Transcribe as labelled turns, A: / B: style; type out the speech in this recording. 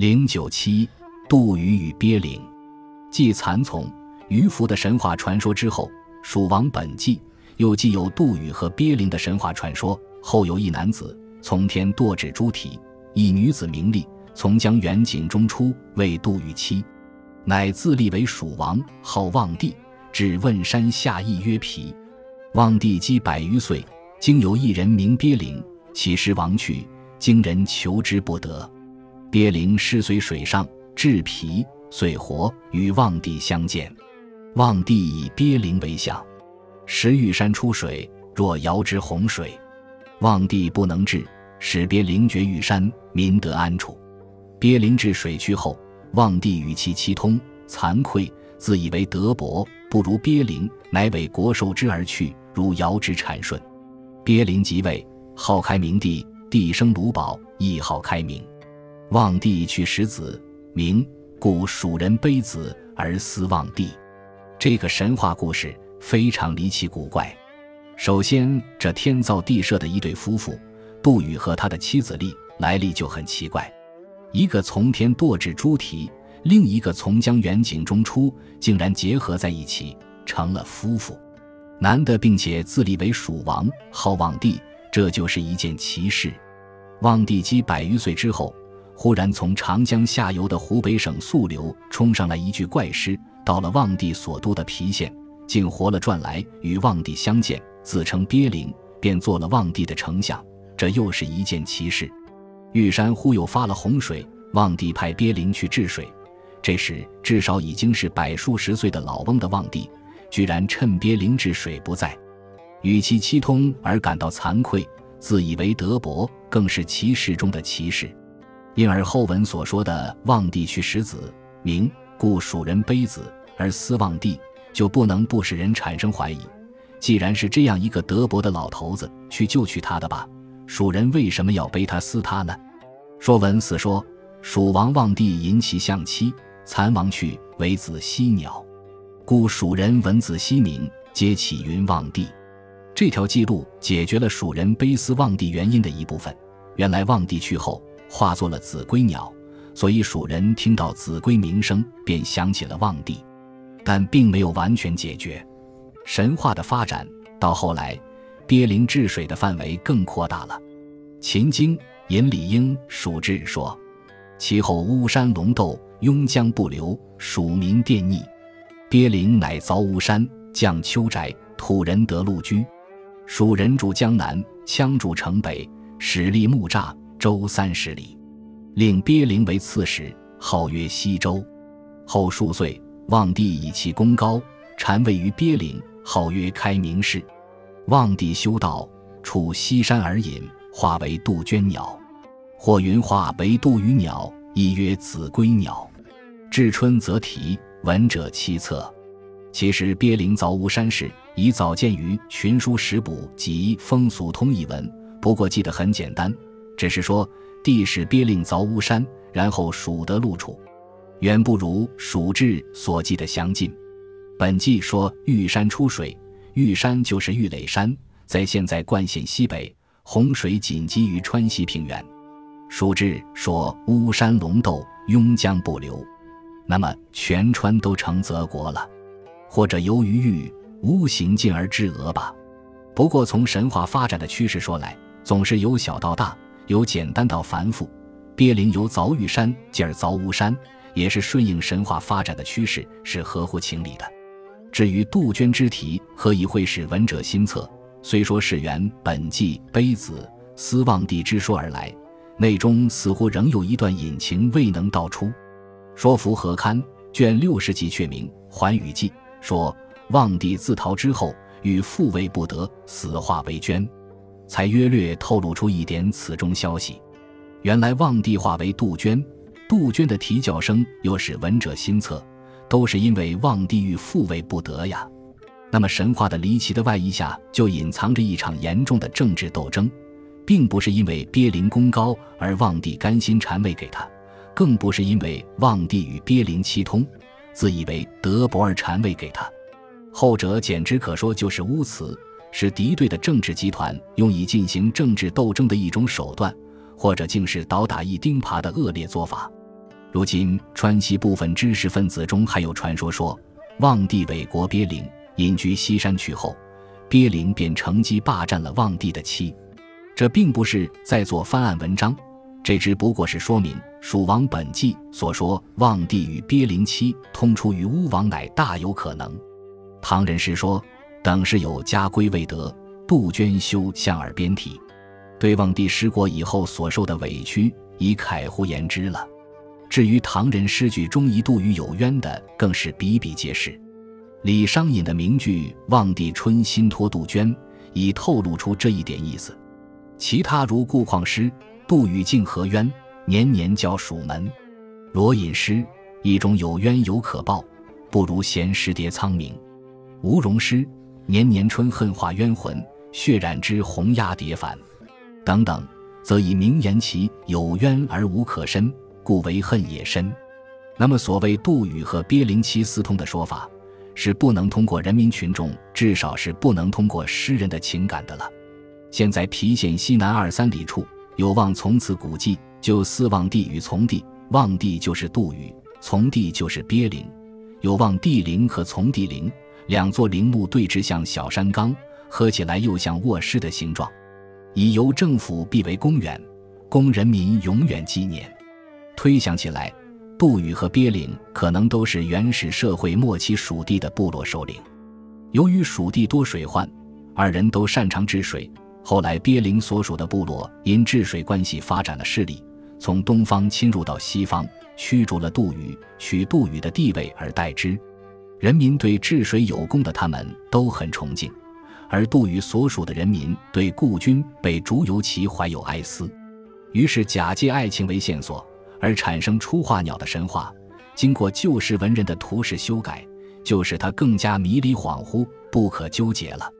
A: 零九七，杜宇与鳖灵。继蚕丛、鱼凫的神话传说之后，蜀王本纪又既有杜宇和鳖灵的神话传说。后有一男子从天堕至猪蹄，一女子名利，从江远井中出，为杜宇妻，乃自立为蜀王，号望帝。至汶山下邑曰皮。望帝积百余岁，经有一人名鳖灵，起师亡去，经人求之不得。鳖灵失随水上，至皮，遂活，与望帝相见。望帝以鳖灵为相，时玉山出水，若遥之洪水。望帝不能治，使鳖灵绝玉山，民得安处。鳖灵至水去后，望帝与其妻通，惭愧，自以为德薄，不如鳖灵，乃委国受之而去，如尧之产顺。鳖灵即位，号开明帝，帝生卢宝，亦号开明。望帝去使子明，故蜀人卑子而思望帝。这个神话故事非常离奇古怪。首先，这天造地设的一对夫妇，杜宇和他的妻子丽，来历就很奇怪。一个从天堕至猪蹄，另一个从江远井中出，竟然结合在一起，成了夫妇。男的并且自立为蜀王，号望帝，这就是一件奇事。望帝积百余岁之后，忽然从长江下游的湖北省溯流冲上来一具怪尸，到了望帝所都的郫县，竟活了转来，与望帝相见。自称鳖灵，便做了望帝的丞相，这又是一件奇事。玉山忽又发了洪水，望帝派鳖灵去治水。这时至少已经是百数十岁的老翁的望帝，居然趁鳖灵治水不在，与其妻通而感到惭愧，自以为德薄，更是奇事中的奇事。因而后文所说的望帝去使子明，故蜀人卑子而思望帝，就不能不使人产生怀疑。既然是这样一个德薄的老头子，去就去他的吧。蜀人为什么要背他私他呢？说文四说，蜀王望帝引其相妻，蚕王去为子犀鸟，故蜀人闻子犀鸣，皆起云望帝。这条记录解决了蜀人悲思望帝原因的一部分。原来望帝去后化作了子规鸟，所以蜀人听到子规鸣声便想起了望帝，但并没有完全解决。神话的发展到后来，鳖灵治水的范围更扩大了。《秦经·尹李英蜀志》说：“其后巫山龙斗，雍江不流，蜀民电逆。鳖灵乃凿巫山，降丘宅，土人得陆居。蜀人住江南，羌住城北，使立木栅，周三十里，令鳖灵为刺史，号曰西周。后数岁，望帝以其功高，禅位于鳖灵。”号曰开明氏，望帝修道，处西山而隐，化为杜鹃鸟，或云化为杜鱼鸟，亦曰子规鸟。至春则啼，闻者七策。其实鳖灵凿巫山氏，已早见于《群书食补》及《风俗通》一文，不过记得很简单，只是说帝使鳖令凿巫山，然后蜀得陆处，远不如《蜀志》所记的详尽。本纪说玉山出水，玉山就是玉垒山，在现在灌县西北，洪水紧急于川西平原。蜀志说巫山龙斗，雍江不流，那么全川都成泽国了，或者由于玉巫行进而治俄吧。不过从神话发展的趋势说来，总是由小到大，由简单到繁复。鳖灵由凿玉山进而凿巫山，也是顺应神话发展的趋势，是合乎情理的。至于杜鹃之题，何以会使闻者心恻？虽说是缘本纪碑子思望帝之说而来，内中似乎仍有一段隐情未能道出。说服何堪卷六十集却名《寰宇记》说，望帝自逃之后，与复位不得，死化为鹃，才约略透露出一点此中消息。原来望帝化为杜鹃，杜鹃的啼叫声又使闻者心恻。都是因为望帝欲复位不得呀，那么神话的离奇的外衣下就隐藏着一场严重的政治斗争，并不是因为鳖灵功高而望帝甘心禅位给他，更不是因为望帝与鳖灵契通，自以为德薄而禅位给他，后者简直可说就是巫辞，是敌对的政治集团用以进行政治斗争的一种手段，或者竟是倒打一钉耙的恶劣做法。如今川西部分知识分子中还有传说说，望帝韦国鳖灵隐居西山去后，鳖灵便乘机霸占了望帝的妻。这并不是在做翻案文章，这只不过是说明《蜀王本纪》所说望帝与鳖灵妻通出于巫王，乃大有可能。唐人诗说：“等是有家规未得，杜鹃休向耳边啼。”对望帝失国以后所受的委屈，已慨乎言之了。至于唐人诗句中一度与有渊的，更是比比皆是。李商隐的名句“望帝春心托杜鹃”已透露出这一点意思。其他如顾况诗“杜宇敬何渊，年年教蜀门”，罗隐诗“一种有冤犹可报，不如闲时叠苍冥”，吴荣诗“年年春恨化冤魂，血染之红压蝶凡”等等，则以名言其有冤而无可申。故为恨也深，那么所谓杜宇和鳖灵妻私通的说法，是不能通过人民群众，至少是不能通过诗人的情感的了。现在郫县西南二三里处有望从此古迹，就四望帝与从帝，望帝就是杜宇，从帝就是鳖灵。有望帝陵和从帝陵两座陵墓对峙，像小山冈，合起来又像卧室的形状，以由政府辟为公园，供人民永远纪念。推想起来，杜宇和鳖灵可能都是原始社会末期蜀地的部落首领。由于蜀地多水患，二人都擅长治水。后来，鳖灵所属的部落因治水关系发展了势力，从东方侵入到西方，驱逐了杜宇，取杜宇的地位而代之。人民对治水有功的他们都很崇敬，而杜宇所属的人民对故君被逐游其怀有哀思，于是假借爱情为线索。而产生出化鸟的神话，经过旧时文人的图式修改，就使他更加迷离恍惚、不可纠结了。